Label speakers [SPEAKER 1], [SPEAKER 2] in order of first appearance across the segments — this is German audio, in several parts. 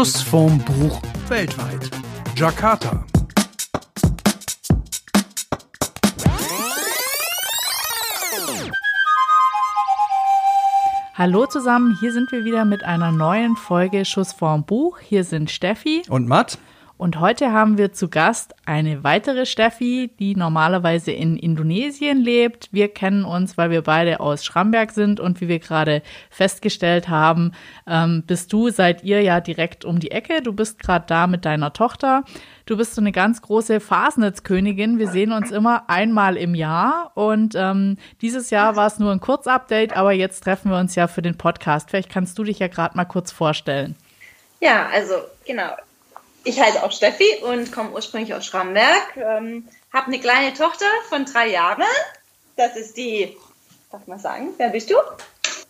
[SPEAKER 1] Schuss vom Buch weltweit. Jakarta.
[SPEAKER 2] Hallo zusammen, hier sind wir wieder mit einer neuen Folge Schuss vorm Buch. Hier sind Steffi
[SPEAKER 1] und Matt.
[SPEAKER 2] Und heute haben wir zu Gast eine weitere Steffi, die normalerweise in Indonesien lebt. Wir kennen uns, weil wir beide aus Schramberg sind und wie wir gerade festgestellt haben, ähm, bist du, seid ihr ja direkt um die Ecke. Du bist gerade da mit deiner Tochter. Du bist so eine ganz große Fasnetzkönigin. Wir sehen uns immer einmal im Jahr und ähm, dieses Jahr war es nur ein Kurzupdate, aber jetzt treffen wir uns ja für den Podcast. Vielleicht kannst du dich ja gerade mal kurz vorstellen.
[SPEAKER 3] Ja, also genau. Ich heiße auch Steffi und komme ursprünglich aus Schramberg. Ähm, habe eine kleine Tochter von drei Jahren. Das ist die, darf man sagen, wer bist du?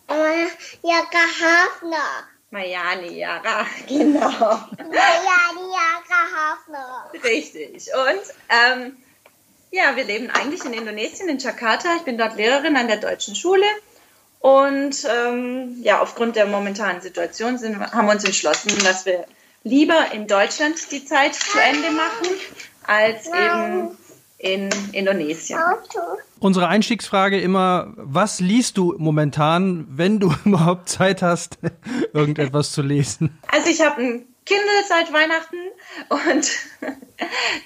[SPEAKER 4] Äh, Jaka Hafner.
[SPEAKER 3] Mayani Yara, genau.
[SPEAKER 4] Mayani Jaka Hafner.
[SPEAKER 3] Richtig. Und ähm, ja, wir leben eigentlich in Indonesien, in Jakarta. Ich bin dort Lehrerin an der deutschen Schule. Und ähm, ja, aufgrund der momentanen Situation sind, haben wir uns entschlossen, dass wir lieber in Deutschland die Zeit zu Ende machen, als eben in Indonesien.
[SPEAKER 1] Unsere Einstiegsfrage immer, was liest du momentan, wenn du überhaupt Zeit hast, irgendetwas zu lesen?
[SPEAKER 3] Also ich habe ein Kindle seit Weihnachten und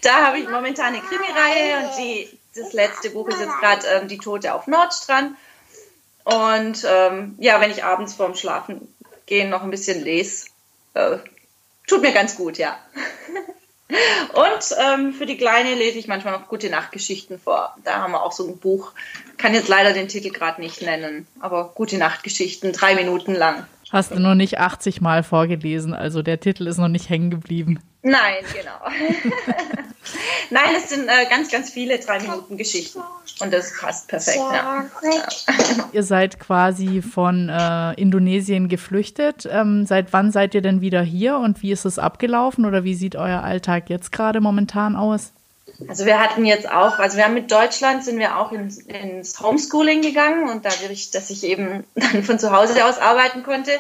[SPEAKER 3] da habe ich momentan eine Krimireihe und die, das letzte Buch ist jetzt gerade ähm, Die Tote auf Nordstrand. Und ähm, ja, wenn ich abends vorm Schlafen gehen noch ein bisschen lese, äh, Tut mir ganz gut, ja. Und ähm, für die Kleine lese ich manchmal noch gute Nachtgeschichten vor. Da haben wir auch so ein Buch, kann jetzt leider den Titel gerade nicht nennen, aber gute Nachtgeschichten, drei Minuten lang.
[SPEAKER 2] Hast du noch nicht 80 Mal vorgelesen, also der Titel ist noch nicht hängen geblieben.
[SPEAKER 3] Nein, genau. Nein, es sind äh, ganz, ganz viele drei Minuten Geschichten. Und das passt perfekt. Ja.
[SPEAKER 2] ja. Ihr seid quasi von äh, Indonesien geflüchtet. Ähm, seit wann seid ihr denn wieder hier und wie ist es abgelaufen oder wie sieht euer Alltag jetzt gerade momentan aus?
[SPEAKER 3] Also wir hatten jetzt auch, also wir haben mit Deutschland sind wir auch ins, ins Homeschooling gegangen und dadurch, dass ich eben dann von zu Hause aus arbeiten konnte,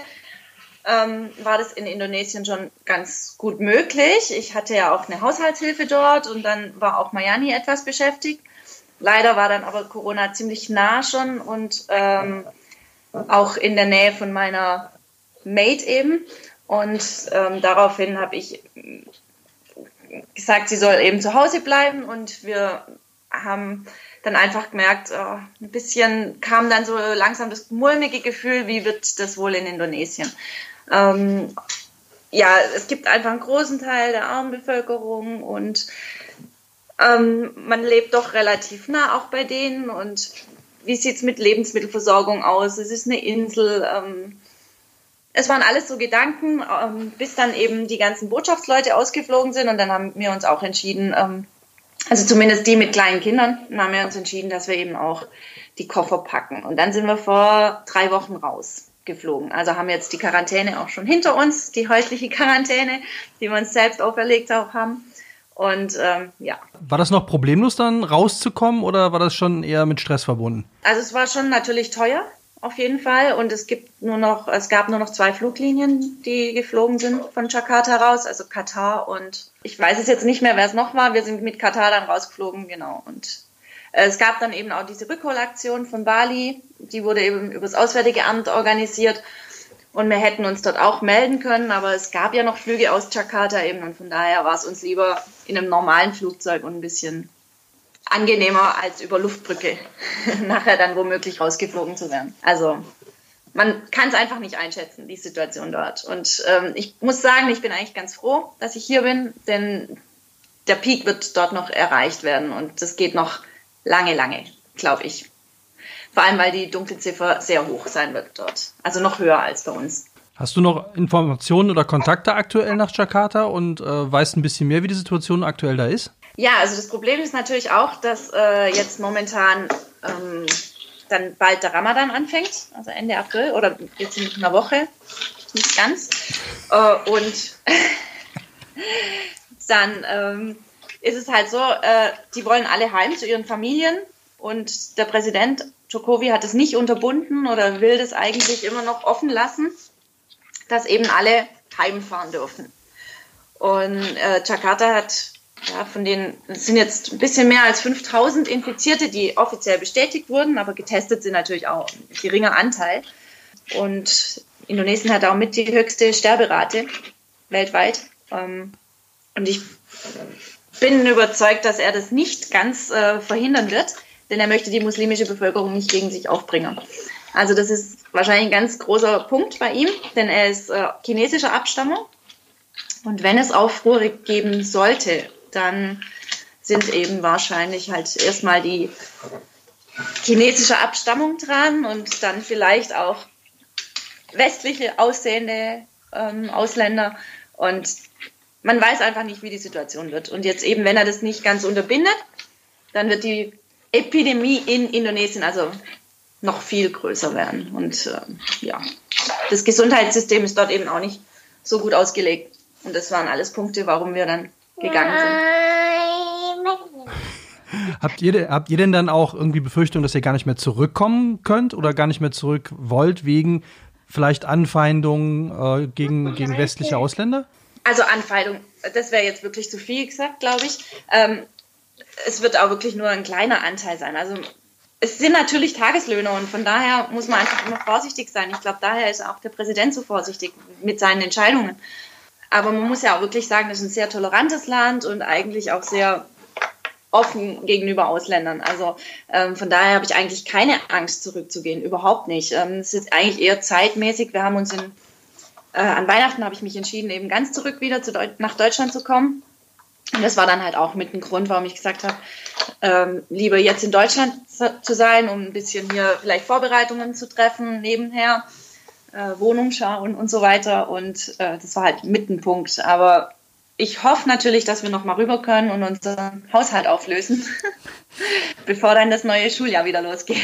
[SPEAKER 3] ähm, war das in Indonesien schon ganz gut möglich. Ich hatte ja auch eine Haushaltshilfe dort und dann war auch Mayani etwas beschäftigt. Leider war dann aber Corona ziemlich nah schon und ähm, auch in der Nähe von meiner Mate eben. Und ähm, daraufhin habe ich gesagt, sie soll eben zu Hause bleiben und wir haben dann einfach gemerkt, oh, ein bisschen kam dann so langsam das mulmige Gefühl, wie wird das wohl in Indonesien. Ähm, ja, es gibt einfach einen großen Teil der armen Bevölkerung und ähm, man lebt doch relativ nah auch bei denen. Und wie sieht es mit Lebensmittelversorgung aus? Es ist eine Insel. Ähm, es waren alles so Gedanken, ähm, bis dann eben die ganzen Botschaftsleute ausgeflogen sind. Und dann haben wir uns auch entschieden, ähm, also zumindest die mit kleinen Kindern, dann haben wir uns entschieden, dass wir eben auch die Koffer packen. Und dann sind wir vor drei Wochen raus geflogen. Also haben jetzt die Quarantäne auch schon hinter uns, die häusliche Quarantäne, die wir uns selbst auferlegt auch haben. Und ähm, ja.
[SPEAKER 1] War das noch problemlos dann rauszukommen oder war das schon eher mit Stress verbunden?
[SPEAKER 3] Also es war schon natürlich teuer, auf jeden Fall. Und es gibt nur noch, es gab nur noch zwei Fluglinien, die geflogen sind von Jakarta raus, also Katar und ich weiß es jetzt nicht mehr, wer es noch war. Wir sind mit Katar dann rausgeflogen, genau. Und es gab dann eben auch diese Rückholaktion von Bali, die wurde eben über das Auswärtige Amt organisiert. Und wir hätten uns dort auch melden können, aber es gab ja noch Flüge aus Jakarta eben und von daher war es uns lieber in einem normalen Flugzeug und ein bisschen angenehmer als über Luftbrücke nachher dann womöglich rausgeflogen zu werden. Also man kann es einfach nicht einschätzen, die Situation dort. Und ähm, ich muss sagen, ich bin eigentlich ganz froh, dass ich hier bin, denn der Peak wird dort noch erreicht werden und das geht noch lange, lange, glaube ich. Vor allem, weil die Dunkelziffer sehr hoch sein wird dort. Also noch höher als bei uns.
[SPEAKER 1] Hast du noch Informationen oder Kontakte aktuell nach Jakarta und äh, weißt ein bisschen mehr, wie die Situation aktuell da ist?
[SPEAKER 3] Ja, also das Problem ist natürlich auch, dass äh, jetzt momentan ähm, dann bald der Ramadan anfängt, also Ende April oder jetzt in einer Woche, nicht ganz. Äh, und dann ähm, ist es halt so, äh, die wollen alle heim zu ihren Familien und der Präsident Jokowi hat es nicht unterbunden oder will das eigentlich immer noch offen lassen. dass eben alle heimfahren dürfen. Und äh, Jakarta hat ja, von denen es sind jetzt ein bisschen mehr als 5000 Infizierte, die offiziell bestätigt wurden, aber getestet sind natürlich auch ein geringer Anteil. Und Indonesien hat auch mit die höchste Sterberate weltweit. Ähm, und ich bin überzeugt, dass er das nicht ganz äh, verhindern wird, denn er möchte die muslimische Bevölkerung nicht gegen sich aufbringen. Also das ist wahrscheinlich ein ganz großer Punkt bei ihm, denn er ist äh, chinesischer Abstammung. Und wenn es Aufruhr geben sollte, dann sind eben wahrscheinlich halt erstmal die chinesische Abstammung dran und dann vielleicht auch westliche aussehende ähm, Ausländer. Und man weiß einfach nicht, wie die Situation wird. Und jetzt eben, wenn er das nicht ganz unterbindet, dann wird die Epidemie in Indonesien also noch viel größer werden. Und äh, ja, das Gesundheitssystem ist dort eben auch nicht so gut ausgelegt. Und das waren alles Punkte, warum wir dann gegangen sind.
[SPEAKER 1] Habt ihr, habt ihr denn dann auch irgendwie Befürchtung, dass ihr gar nicht mehr zurückkommen könnt oder gar nicht mehr zurück wollt wegen vielleicht Anfeindungen äh, gegen, gegen westliche Ausländer?
[SPEAKER 3] Also Anfeindung, das wäre jetzt wirklich zu viel gesagt, glaube ich. Ähm, es wird auch wirklich nur ein kleiner Anteil sein. Also es sind natürlich Tageslöhne und von daher muss man einfach immer vorsichtig sein. Ich glaube, daher ist auch der Präsident so vorsichtig mit seinen Entscheidungen. Aber man muss ja auch wirklich sagen, das ist ein sehr tolerantes Land und eigentlich auch sehr offen gegenüber Ausländern. Also ähm, von daher habe ich eigentlich keine Angst, zurückzugehen. Überhaupt nicht. Ähm, es ist eigentlich eher zeitmäßig. Wir haben uns in, äh, an Weihnachten habe ich mich entschieden, eben ganz zurück wieder zu Deu nach Deutschland zu kommen. Und das war dann halt auch mit ein Grund, warum ich gesagt habe, ähm, lieber jetzt in Deutschland zu sein, um ein bisschen hier vielleicht Vorbereitungen zu treffen nebenher, äh, Wohnung schauen und so weiter. Und äh, das war halt mit ein Punkt. Aber ich hoffe natürlich, dass wir noch mal rüber können und unseren Haushalt auflösen, bevor dann das neue Schuljahr wieder losgeht.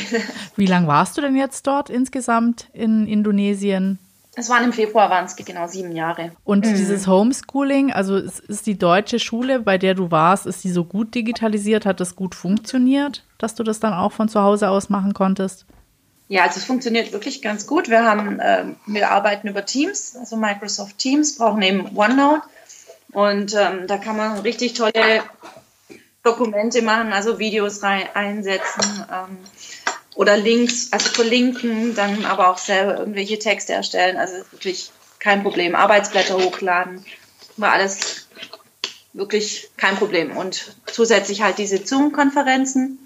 [SPEAKER 2] Wie lange warst du denn jetzt dort insgesamt in Indonesien?
[SPEAKER 3] Es waren im Februar, waren es genau sieben Jahre.
[SPEAKER 2] Und mhm. dieses Homeschooling, also ist die deutsche Schule, bei der du warst, ist die so gut digitalisiert? Hat das gut funktioniert, dass du das dann auch von zu Hause aus machen konntest?
[SPEAKER 3] Ja, also es funktioniert wirklich ganz gut. Wir haben, äh, wir arbeiten über Teams, also Microsoft Teams, brauchen eben OneNote und ähm, da kann man richtig tolle Dokumente machen, also Videos rein, einsetzen ähm, oder Links, also verlinken, dann aber auch selber irgendwelche Texte erstellen. Also wirklich kein Problem. Arbeitsblätter hochladen, war alles wirklich kein Problem. Und zusätzlich halt diese Zoom-Konferenzen,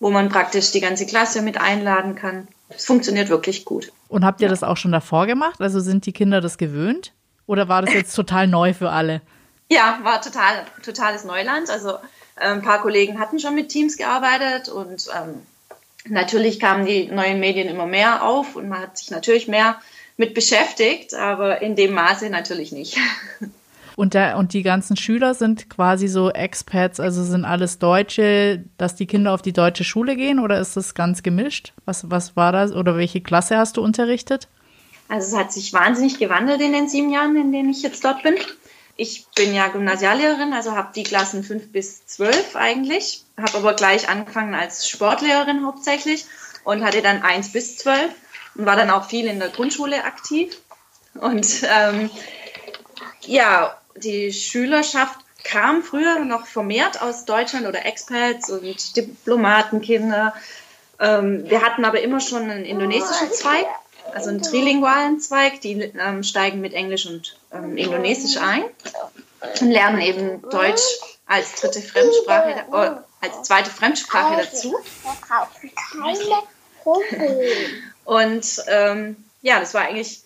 [SPEAKER 3] wo man praktisch die ganze Klasse mit einladen kann. Es funktioniert wirklich gut.
[SPEAKER 2] Und habt ihr das auch schon davor gemacht? Also sind die Kinder das gewöhnt? Oder war das jetzt total neu für alle?
[SPEAKER 3] Ja, war total, totales Neuland. Also äh, ein paar Kollegen hatten schon mit Teams gearbeitet und ähm, natürlich kamen die neuen Medien immer mehr auf und man hat sich natürlich mehr mit beschäftigt, aber in dem Maße natürlich nicht.
[SPEAKER 2] Und, der, und die ganzen Schüler sind quasi so Expats, also sind alles Deutsche, dass die Kinder auf die deutsche Schule gehen oder ist das ganz gemischt? Was, was war das oder welche Klasse hast du unterrichtet?
[SPEAKER 3] Also es hat sich wahnsinnig gewandelt in den sieben Jahren, in denen ich jetzt dort bin. Ich bin ja Gymnasiallehrerin, also habe die Klassen 5 bis 12 eigentlich, habe aber gleich angefangen als Sportlehrerin hauptsächlich und hatte dann 1 bis 12 und war dann auch viel in der Grundschule aktiv. Und ähm, ja, die Schülerschaft kam früher noch vermehrt aus Deutschland oder Expats und Diplomatenkinder. Ähm, wir hatten aber immer schon einen indonesischen Zweig also einen trilingualen Zweig, die ähm, steigen mit Englisch und ähm, Indonesisch ein und lernen eben Deutsch als dritte Fremdsprache, äh, als zweite Fremdsprache dazu. Und ähm, ja, das war eigentlich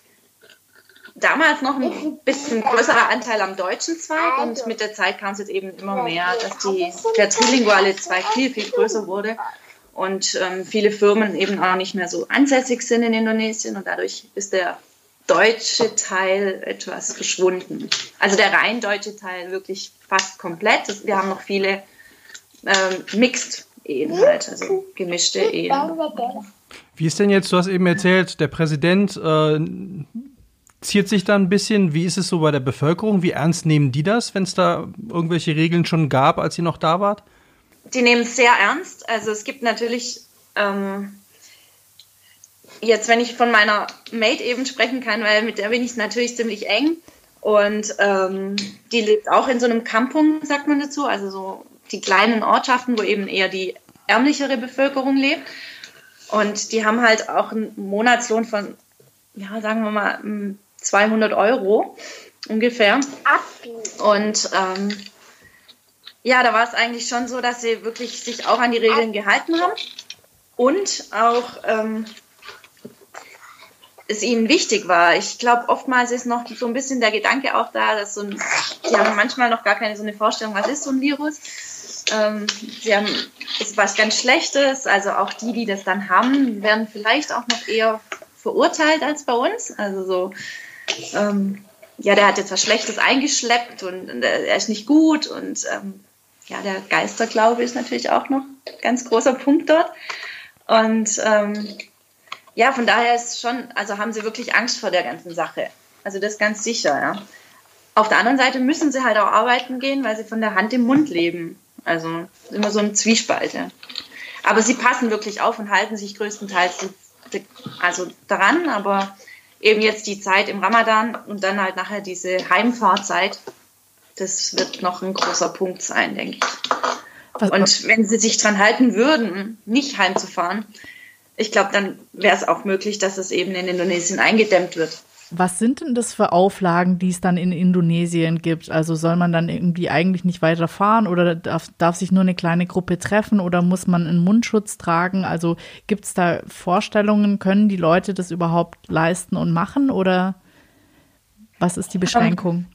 [SPEAKER 3] damals noch ein bisschen größerer Anteil am deutschen Zweig und mit der Zeit kam es jetzt eben immer mehr, dass die, der trilinguale Zweig viel, viel größer wurde und ähm, viele Firmen eben auch nicht mehr so ansässig sind in Indonesien und dadurch ist der deutsche Teil etwas verschwunden. Also der rein deutsche Teil wirklich fast komplett. Wir haben noch viele ähm, Mixed Ehen halt, also gemischte Ehen.
[SPEAKER 1] Wie ist denn jetzt, du hast eben erzählt, der Präsident äh, ziert sich da ein bisschen. Wie ist es so bei der Bevölkerung? Wie ernst nehmen die das, wenn es da irgendwelche Regeln schon gab, als ihr noch da wart?
[SPEAKER 3] Die nehmen es sehr ernst. Also es gibt natürlich ähm, jetzt, wenn ich von meiner Mate eben sprechen kann, weil mit der bin ich natürlich ziemlich eng. Und ähm, die lebt auch in so einem Kampung, sagt man dazu, also so die kleinen Ortschaften, wo eben eher die ärmlichere Bevölkerung lebt. Und die haben halt auch einen Monatslohn von, ja, sagen wir mal, 200 Euro ungefähr. Und ähm, ja, da war es eigentlich schon so, dass sie wirklich sich auch an die Regeln gehalten haben und auch ähm, es ihnen wichtig war. Ich glaube, oftmals ist noch so ein bisschen der Gedanke auch da, dass so ein, die haben manchmal noch gar keine so eine Vorstellung, was ist so ein Virus. Ähm, sie haben, ist was ganz Schlechtes, also auch die, die das dann haben, werden vielleicht auch noch eher verurteilt als bei uns. Also so, ähm, ja, der hat jetzt was Schlechtes eingeschleppt und, und er ist nicht gut und ähm, ja, der Geisterglaube ist natürlich auch noch ein ganz großer Punkt dort. Und ähm, ja, von daher ist schon, also haben sie wirklich Angst vor der ganzen Sache. Also das ganz sicher, ja. Auf der anderen Seite müssen sie halt auch arbeiten gehen, weil sie von der Hand im Mund leben. Also immer so ein Zwiespalt. Aber sie passen wirklich auf und halten sich größtenteils also daran, aber eben jetzt die Zeit im Ramadan und dann halt nachher diese Heimfahrzeit, das wird noch ein großer Punkt sein, denke ich. Und wenn sie sich dran halten würden, nicht heimzufahren, ich glaube, dann wäre es auch möglich, dass es eben in Indonesien eingedämmt wird.
[SPEAKER 2] Was sind denn das für Auflagen, die es dann in Indonesien gibt? Also soll man dann irgendwie eigentlich nicht weiterfahren oder darf, darf sich nur eine kleine Gruppe treffen oder muss man einen Mundschutz tragen? Also gibt es da Vorstellungen? Können die Leute das überhaupt leisten und machen oder was ist die Beschränkung?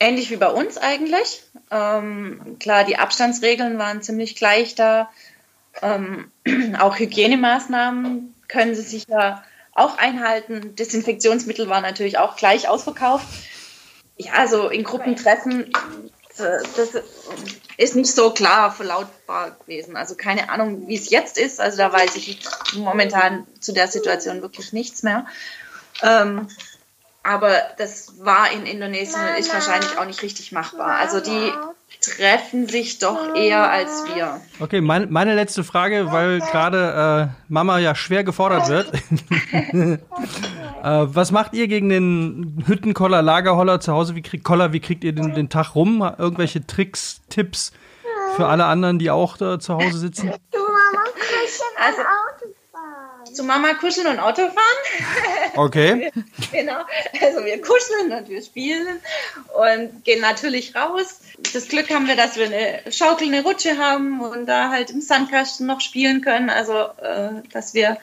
[SPEAKER 3] Ähnlich wie bei uns eigentlich. Ähm, klar, die Abstandsregeln waren ziemlich gleich da. Ähm, auch Hygienemaßnahmen können sie sich ja auch einhalten. Desinfektionsmittel waren natürlich auch gleich ausverkauft. Ja, also in Gruppentreffen, das ist nicht so klar verlautbar gewesen. Also keine Ahnung, wie es jetzt ist. Also da weiß ich momentan zu der Situation wirklich nichts mehr. Ähm, aber das war in Indonesien und ist wahrscheinlich auch nicht richtig machbar. Also die treffen sich doch eher als wir.
[SPEAKER 1] Okay, mein, meine letzte Frage, weil gerade äh, Mama ja schwer gefordert wird. äh, was macht ihr gegen den Hüttenkoller, Lagerholler zu Hause? Wie kriegt Koller, wie kriegt ihr den, den Tag rum? Irgendwelche Tricks, Tipps für alle anderen, die auch da zu Hause sitzen?
[SPEAKER 4] Du Mama, also,
[SPEAKER 3] zu Mama kuscheln und Auto fahren.
[SPEAKER 1] Okay.
[SPEAKER 3] genau. Also wir kuscheln und wir spielen und gehen natürlich raus. Das Glück haben wir, dass wir eine Schaukel, eine Rutsche haben und da halt im Sandkasten noch spielen können. Also, äh, dass wir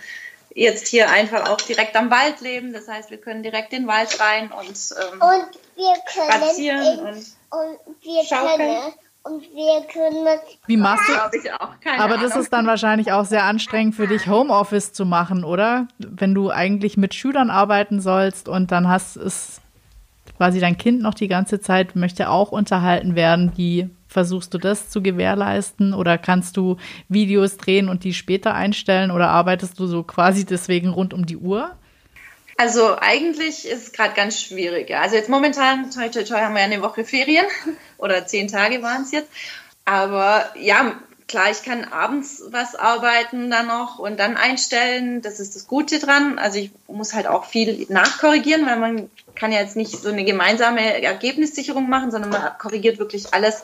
[SPEAKER 3] jetzt hier einfach auch direkt am Wald leben. Das heißt, wir können direkt in den Wald rein und, ähm,
[SPEAKER 4] und wir können
[SPEAKER 3] spazieren
[SPEAKER 4] in,
[SPEAKER 3] und,
[SPEAKER 4] und wir
[SPEAKER 3] schaukeln.
[SPEAKER 4] können und wir können
[SPEAKER 2] Wie machst du?
[SPEAKER 3] Glaube ich auch. Keine
[SPEAKER 2] Aber das
[SPEAKER 3] Ahnung.
[SPEAKER 2] ist dann wahrscheinlich auch sehr anstrengend für dich, Homeoffice zu machen, oder? Wenn du eigentlich mit Schülern arbeiten sollst und dann hast es quasi dein Kind noch die ganze Zeit möchte auch unterhalten werden. Wie versuchst du das zu gewährleisten? Oder kannst du Videos drehen und die später einstellen? Oder arbeitest du so quasi deswegen rund um die Uhr?
[SPEAKER 3] Also eigentlich ist es gerade ganz schwierig. Also jetzt momentan, toi, toi, toi, haben wir ja eine Woche Ferien oder zehn Tage waren es jetzt. Aber ja, klar, ich kann abends was arbeiten dann noch und dann einstellen. Das ist das Gute dran. Also ich muss halt auch viel nachkorrigieren, weil man kann ja jetzt nicht so eine gemeinsame Ergebnissicherung machen, sondern man korrigiert wirklich alles,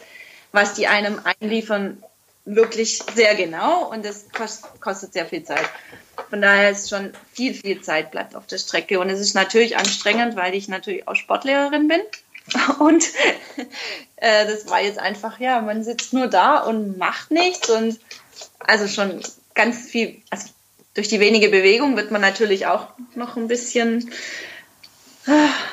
[SPEAKER 3] was die einem einliefern, wirklich sehr genau und das kost, kostet sehr viel Zeit. Von daher ist schon viel, viel Zeit bleibt auf der Strecke. Und es ist natürlich anstrengend, weil ich natürlich auch Sportlehrerin bin. Und äh, das war jetzt einfach, ja, man sitzt nur da und macht nichts. Und also schon ganz viel, also durch die wenige Bewegung wird man natürlich auch noch ein bisschen,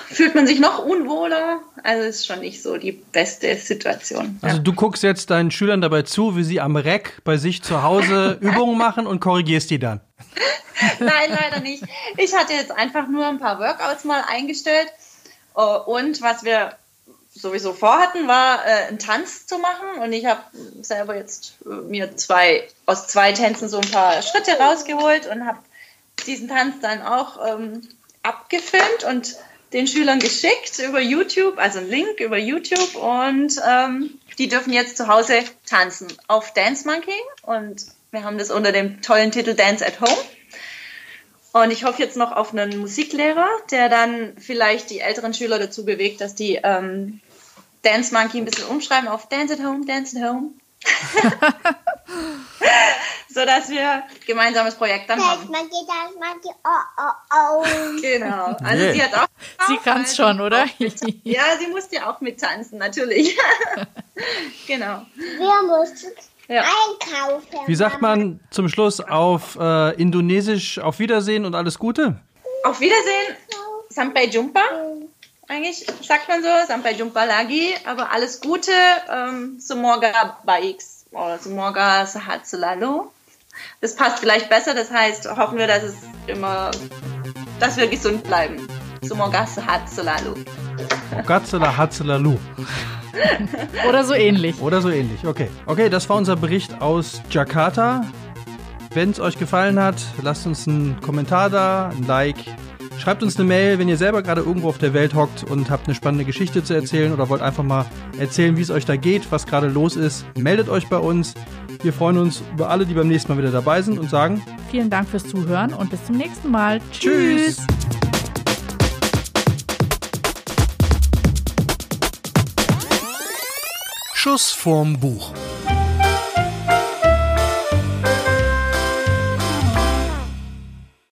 [SPEAKER 3] fühlt man sich noch unwohler. Also ist schon nicht so die beste Situation.
[SPEAKER 1] Also du guckst jetzt deinen Schülern dabei zu, wie sie am Reck bei sich zu Hause Übungen machen und korrigierst die dann.
[SPEAKER 3] Nein, leider nicht. Ich hatte jetzt einfach nur ein paar Workouts mal eingestellt. Äh, Und was wir sowieso vorhatten, war äh, einen Tanz zu machen. Und ich habe selber jetzt äh, mir zwei aus zwei Tänzen so ein paar Schritte rausgeholt und habe diesen Tanz dann auch ähm, abgefilmt und den Schülern geschickt über YouTube, also einen Link über YouTube. Und ähm, die dürfen jetzt zu Hause tanzen auf Dance Monkey. Und wir haben das unter dem tollen Titel Dance at Home. Und ich hoffe jetzt noch auf einen Musiklehrer, der dann vielleicht die älteren Schüler dazu bewegt, dass die ähm, Dance Monkey ein bisschen umschreiben auf Dance at Home, Dance at Home. so dass wir gemeinsames Projekt dann
[SPEAKER 4] Das
[SPEAKER 3] haben.
[SPEAKER 4] oh, oh, oh.
[SPEAKER 3] Genau. Also
[SPEAKER 1] Yeah.
[SPEAKER 3] sie hat auch.
[SPEAKER 2] Sie kann es schon, oder?
[SPEAKER 3] Ja, sie musste ja auch mittanzen, natürlich. genau.
[SPEAKER 4] Wir müssen
[SPEAKER 3] Ja.
[SPEAKER 4] einkaufen.
[SPEAKER 1] Wie sagt man zum Schluss auf äh, Indonesisch auf Wiedersehen und alles Gute?
[SPEAKER 3] Auf Wiedersehen. Sampai jumpa. Eigentlich sagt man so, Sampai jumpa lagi. Aber alles Gute. Ähm, semoga baik. Oder semoga sehat selalu. Das passt vielleicht besser. Das heißt, hoffen wir, dass es immer, dass wir gesund bleiben. Semoga sehat selalu.
[SPEAKER 1] Gatzela Hatzela Lu.
[SPEAKER 2] Oder so ähnlich.
[SPEAKER 1] Oder so ähnlich. Okay. Okay, das war unser Bericht aus Jakarta. Wenn es euch gefallen hat, lasst uns einen Kommentar da, ein Like. Schreibt uns eine Mail, wenn ihr selber gerade irgendwo auf der Welt hockt und habt eine spannende Geschichte zu erzählen oder wollt einfach mal erzählen, wie es euch da geht, was gerade los ist. Meldet euch bei uns. Wir freuen uns über alle, die beim nächsten Mal wieder dabei sind und sagen
[SPEAKER 2] Vielen Dank fürs Zuhören und bis zum nächsten Mal.
[SPEAKER 1] Tschüss.
[SPEAKER 2] Tschüss.
[SPEAKER 5] Schuss vorm Buch.